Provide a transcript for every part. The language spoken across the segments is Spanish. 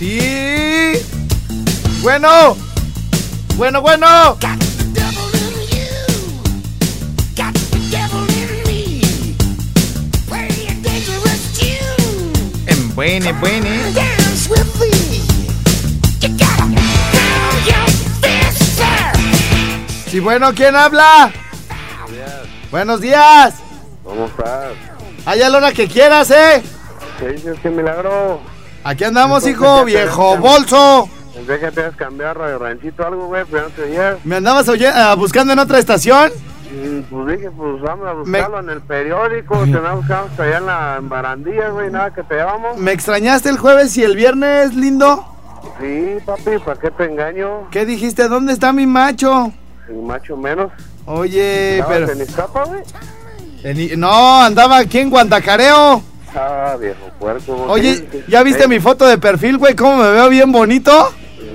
Sí. Bueno. Bueno, bueno. En buene, buene. Sí, bueno, ¿quién habla? Buenos días. ¿Cómo estás? Allá la hora que quieras, ¿eh? ¿Qué dices? ¿Qué milagro? Aquí andamos, hijo, viejo bolso. Pensé que cambiado de ranchito algo, güey, pero no te oías. ¿Me andabas oye- ah, buscando en otra estación? Y pues dije, pues vamos a buscarlo en el periódico. Te andaba buscando hasta allá en la en barandilla, güey, nada que te llevamos. ¿Me extrañaste el jueves y el viernes, lindo? Sí, papi, ¿para qué te engaño? ¿Qué dijiste? ¿Dónde está mi macho? Ni macho menos. Oye, ¿Estabas pero... en Iztapa, güey? en- No, andaba aquí en Guantacareo. Ah, viejo puerco. Oye. ¿ya viste Eh, mi foto de perfil, güey? ¿Cómo me veo bien bonito?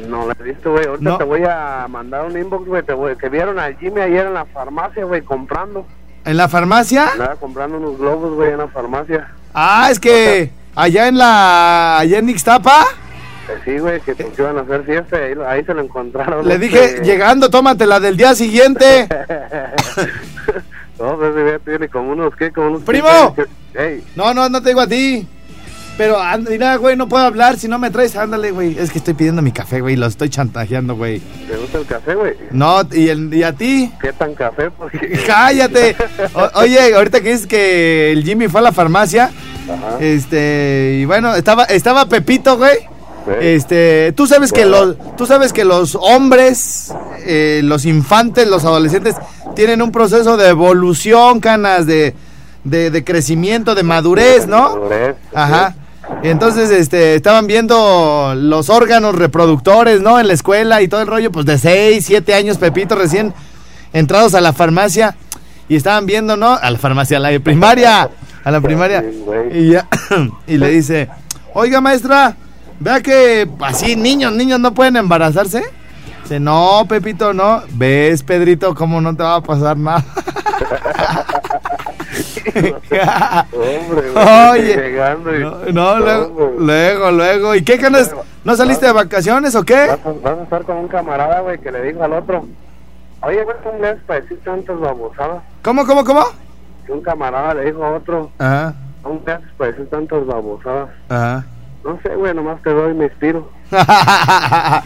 No la he visto, güey. Ahorita No. te voy a mandar un inbox, güey. Te voy, que vieron al Jimmy ayer en la farmacia, güey, comprando. ¿En la farmacia? Comprando unos globos, güey, en la farmacia. Ah, es que allá en la... allá en Ixtapa, Eh, Sí, güey, que pues iban a hacer fiesta ahí, ahí se lo encontraron. le este- dije, llegando, tómatela del día siguiente. no, pues ese güey tiene como unos, ¿qué? Como unos... ¡Primo! No, no, no te digo a ti. Pero, mira, güey, no puedo hablar si no me traes, ándale, güey. Es que estoy pidiendo mi café, güey, lo estoy chantajeando, güey. ¿te gusta el café, güey? No, ¿y, el- y a ti? ¿Qué tan café? Porque... Cállate. O- oye, ahorita que dices que el Jimmy fue a la farmacia, Ajá. este, y bueno, estaba, estaba Pepito, güey. Sí. Este, tú sabes que los, tú sabes que los hombres, eh, los infantes, los adolescentes tienen un proceso de evolución, canas, de, de, de crecimiento, de madurez, ¿no? Madurez, Ajá. Entonces, este, estaban viendo los órganos reproductores, ¿no? En la escuela y todo el rollo, pues de 6, 7 años, Pepito, recién entrados a la farmacia. Y estaban viendo, ¿no? A la farmacia, a la primaria. A la primaria. Y, ya, y le dice, oiga, maestra, vea que así niños, niños no pueden embarazarse. Dice, no, Pepito, no. ¿Ves, Pedrito, cómo no te va a pasar nada? Hombre, güey, Oye, llegando y- no, no, luego, luego, luego. ¿Y qué canas? ¿No saliste de vacaciones o qué? Vas a, vas a estar con un camarada, güey, que le dijo al otro, oye, güey, ¿cómo le para decir tantas babosadas? ¿Cómo, cómo, cómo? Que un camarada le dijo a otro, Ajá, ¿cómo le haces para decir tantas babosadas? ajá. No sé, güey, nomás te doy y me inspiro. a,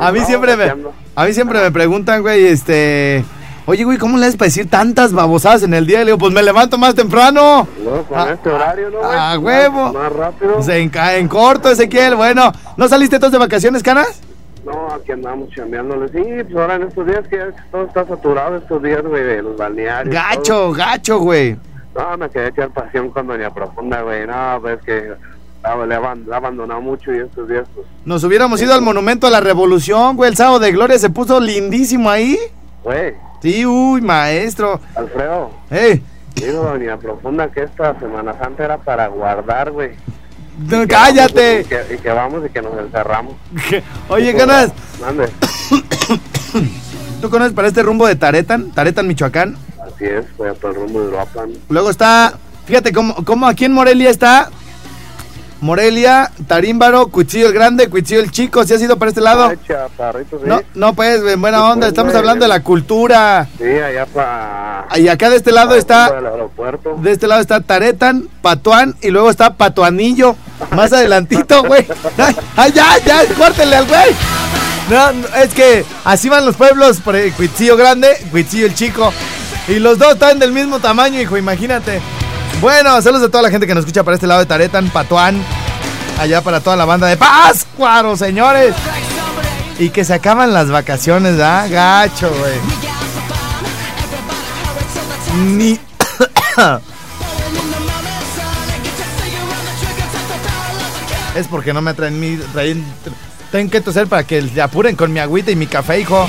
a mí siempre me, a mí siempre me preguntan, güey, este, oye, güey, ¿cómo le haces para decir tantas babosadas en el día? Y le digo, pues me levanto más temprano. No, con Ah, este horario, ¿no, güey? ah, huevo. Más, rápido. Pues en, ca- en corto, Ezequiel, bueno, ¿no saliste todos de vacaciones, canas? No, aquí andamos chambeándole. Sí, pues ahora en estos días que todo está saturado estos días, güey, de los balnearios. Gacho, gacho, güey. No, me quedé echar pasión con Doña Profunda, güey. No, pues que ha abandonado mucho y estos días, pues, Nos hubiéramos ido al Monumento a la Revolución, güey, el sábado de gloria se puso lindísimo ahí. güey, Sí, uy, maestro. Alfredo, ¡Ey! digo Doña Profunda que esta Semana Santa era para guardar, güey. no, ¡Cállate! vamos Y que, y que vamos y que nos encerramos. Oye, Canas, Mande. ¿tú conoces para este rumbo de Taretan? Taretan, Michoacán. Así es, fue por el rumbo de Uruapan. Luego está, fíjate cómo, cómo aquí en Morelia está. Morelia, Tarímbaro, Cuchillo el Grande, Cuchillo el Chico, ¿sí has ido para este lado? Ay, chaparrito, sí. No, no pues, en buena onda, pues, estamos güey. hablando de la cultura. Sí, allá para... Y acá de este lado está, de este lado está Taretan, Patuán y luego está Patuanillo. Más adelantito, güey. Ay, ay, ya, ya, córtenle al güey. No, no, es que así van los pueblos por el Cuitzillo grande, Cuitzillo el chico. Y los dos están del mismo tamaño, hijo, imagínate. Bueno, saludos a toda la gente que nos escucha para este lado de Taretan, Patuán. Allá para toda la banda de Páscuaro, señores. Y que se acaban las vacaciones, ¿verdad? Gacho, güey. Ni. es porque no me traen mi. Tengo que toser para que le apuren con mi agüita y mi café, hijo.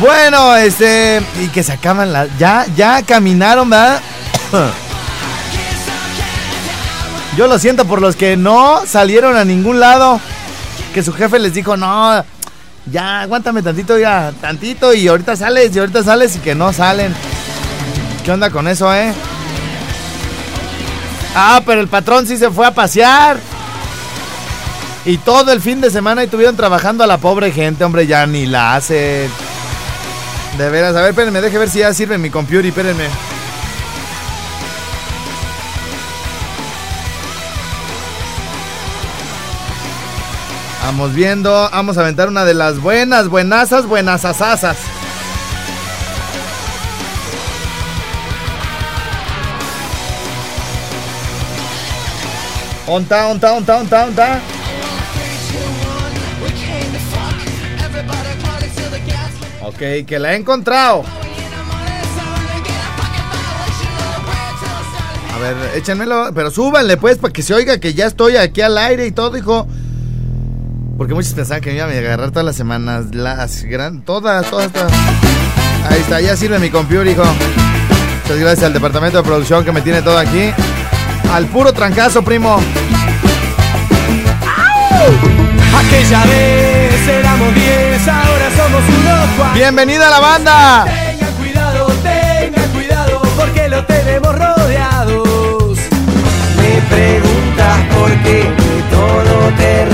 Bueno, este. Y que se acaban las. Ya, ya caminaron, ¿verdad? Yo lo siento por los que no salieron a ningún lado. Que su jefe les dijo, no, ya, aguántame tantito, ya, tantito. Y ahorita sales, y ahorita sales y que no salen. ¿Qué onda con eso, eh? Ah, pero el patrón sí se fue a pasear. Y todo el fin de semana estuvieron trabajando a la pobre gente, hombre, ya ni la hacen. De veras, a ver, espérenme, deje ver si ya sirve mi computer, espérenme. Vamos viendo, vamos a aventar una de las buenas, buenasas, buenas asasas. Onta, onta, onta, onta, onta. Ok, que la he encontrado. A ver, échenmelo, pero súbanle pues para que se oiga que ya estoy aquí al aire y todo, hijo. Porque muchos pensaban que me iba a agarrar todas las semanas, las gran, todas, todas, todas. Ahí está, ya sirve mi computer, hijo. Muchas gracias al departamento de producción que me tiene todo aquí. Al puro trancazo, primo. Aquella vez éramos 10, ahora somos unos cuantos. Bienvenida a la banda. Tengan cuidado, tengan cuidado, porque lo tenemos rodeados. Me preguntas por qué todo te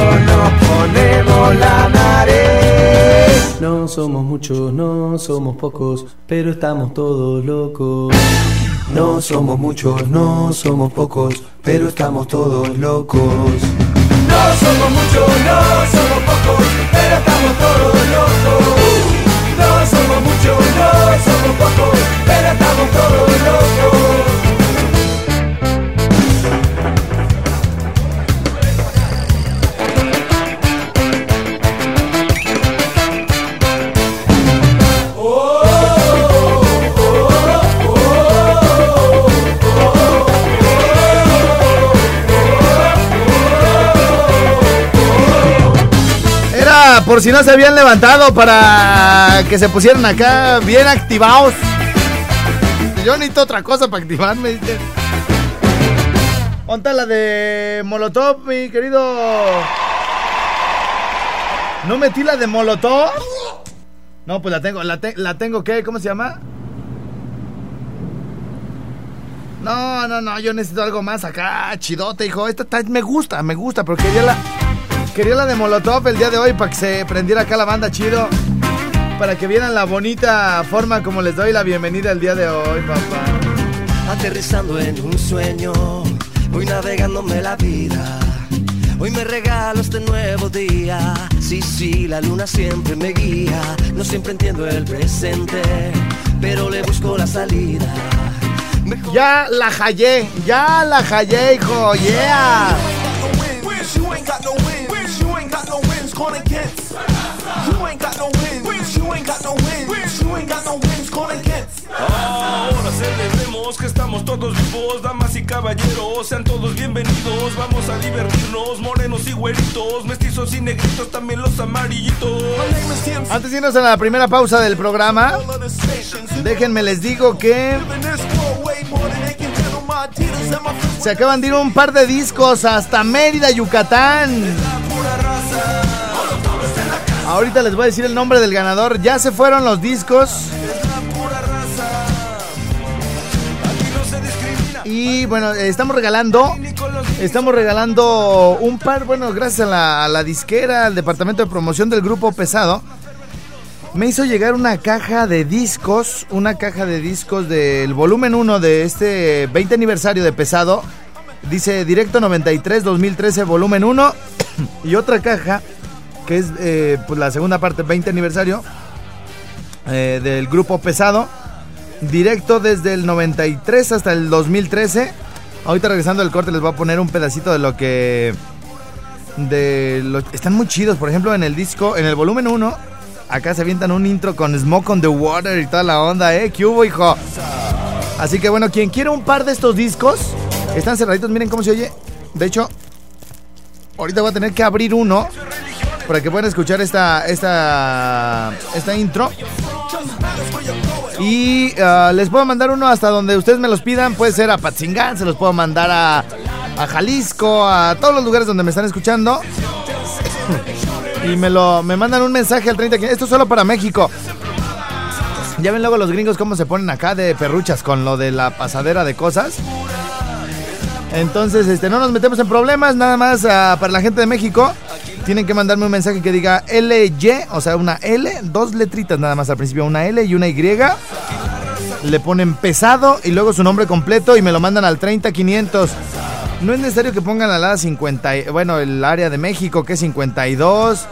Nos ponemos la nariz. No somos muchos, no somos pocos, pero estamos todos locos. No somos muchos, no somos pocos, pero estamos todos locos. No somos muchos, no somos pocos, pero estamos todos locos. No somos muchos, no somos pocos, pero estamos todos locos. Por si no se habían levantado para que se pusieran acá bien activados. Yo necesito otra cosa para activarme. Ponta la de Molotov, mi querido. ¿No metí la de Molotov? No, pues la tengo, la, te- la tengo, ¿qué? ¿Cómo se llama? No, no, no, yo necesito algo más acá, chidote, hijo. Esta está- me gusta, me gusta, pero quería la, quería la de Molotov el día de hoy para que se prendiera acá la banda chido. para que vieran la bonita forma como les doy la bienvenida el día de hoy, papá. Aterrizando en un sueño, voy navegándome la vida. Hoy me regalo este nuevo día. Sí, sí, la luna siempre me guía. No siempre entiendo el presente, pero le busco la salida. Mejor Ya la hallé, ya la hallé, hijo, yeah. Against. You ain't got no wins. You ain't got no wins. You ain't got no wins. Against. Ahora celebremos que estamos todos vivos, damas y caballeros, sean todos bienvenidos, vamos a divertirnos, morenos y güeritos, mestizos y negritos, también los amarillitos. Antes de irnos a la primera pausa del programa, déjenme les digo que se acaban de ir un par de discos hasta Mérida, Yucatán. Ahorita les voy a decir el nombre del ganador. Ya se fueron los discos. Y bueno, estamos regalando. Estamos regalando un par, bueno, gracias a la, a la disquera, al departamento de promoción del grupo Pesado. Me hizo llegar una caja de discos, una caja de discos del volumen 1 de este 20 aniversario de Pesado. Dice Directo 93 2013 volumen 1 y otra caja es eh, pues la segunda parte 20 aniversario eh, del grupo Pesado. Directo desde el 93 hasta el 2013. Ahorita regresando del corte les voy a poner un pedacito de lo que de están muy chidos, por ejemplo, en el disco, en el volumen 1 acá se avientan un intro con Smoke on the Water y toda la onda, ¿eh? ¿Qué hubo, hijo? Así que bueno, quien quiera un par de estos discos, están cerraditos, miren cómo se oye. De hecho, ahorita voy a tener que abrir uno para que puedan escuchar esta, esta, esta intro. Y ah, les puedo mandar uno hasta donde ustedes me los pidan. Puede ser a Patzingán, se los puedo mandar a, Jalisco, a todos los lugares donde me están escuchando. y me lo me mandan un mensaje al 30. Esto es solo para México. Ya ven luego los gringos cómo se ponen acá de perruchas con lo de la pasadera de cosas. Entonces, este, no nos metemos en problemas, nada más ah, para la gente de México. Tienen que mandarme un mensaje que diga LY, o sea, una L, dos letritas nada más al principio, una L y una Y. Le ponen pesado y luego su nombre completo y me lo mandan al 30500. No es necesario que pongan al área 50, y- bueno, el área de México que es 52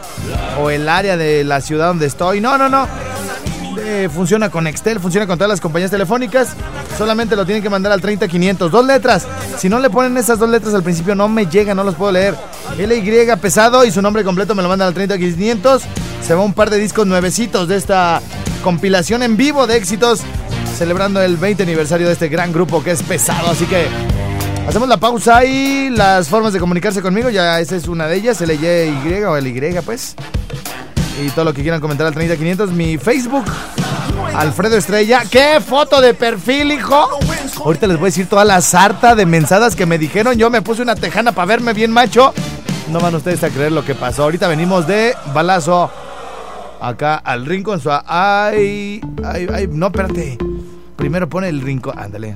o el área de la ciudad donde estoy. No, no, no. Funciona con Excel, funciona con todas las compañías telefónicas. Solamente lo tienen que mandar al 30500. Dos letras. Si no le ponen esas dos letras al principio, no me llega, no los puedo leer. LY pesado y su nombre completo me lo mandan al 30500. Se va un par de discos nuevecitos de esta compilación en vivo de éxitos. Celebrando el 20 aniversario de este gran grupo que es pesado. Así que hacemos la pausa y las formas de comunicarse conmigo. Ya esa es una de ellas. LY o LY, pues y todo lo que quieran comentar al 30500. Mi Facebook, Alfredo Estrella. ¡Qué foto de perfil, hijo! Ahorita les voy a decir toda la sarta de mensadas que me dijeron. Yo me puse una tejana para verme bien macho. No van ustedes a creer lo que pasó. Ahorita venimos de balazo acá al rincón. Ay, ay, ay, no, espérate. Primero pone el rincón. Ándale.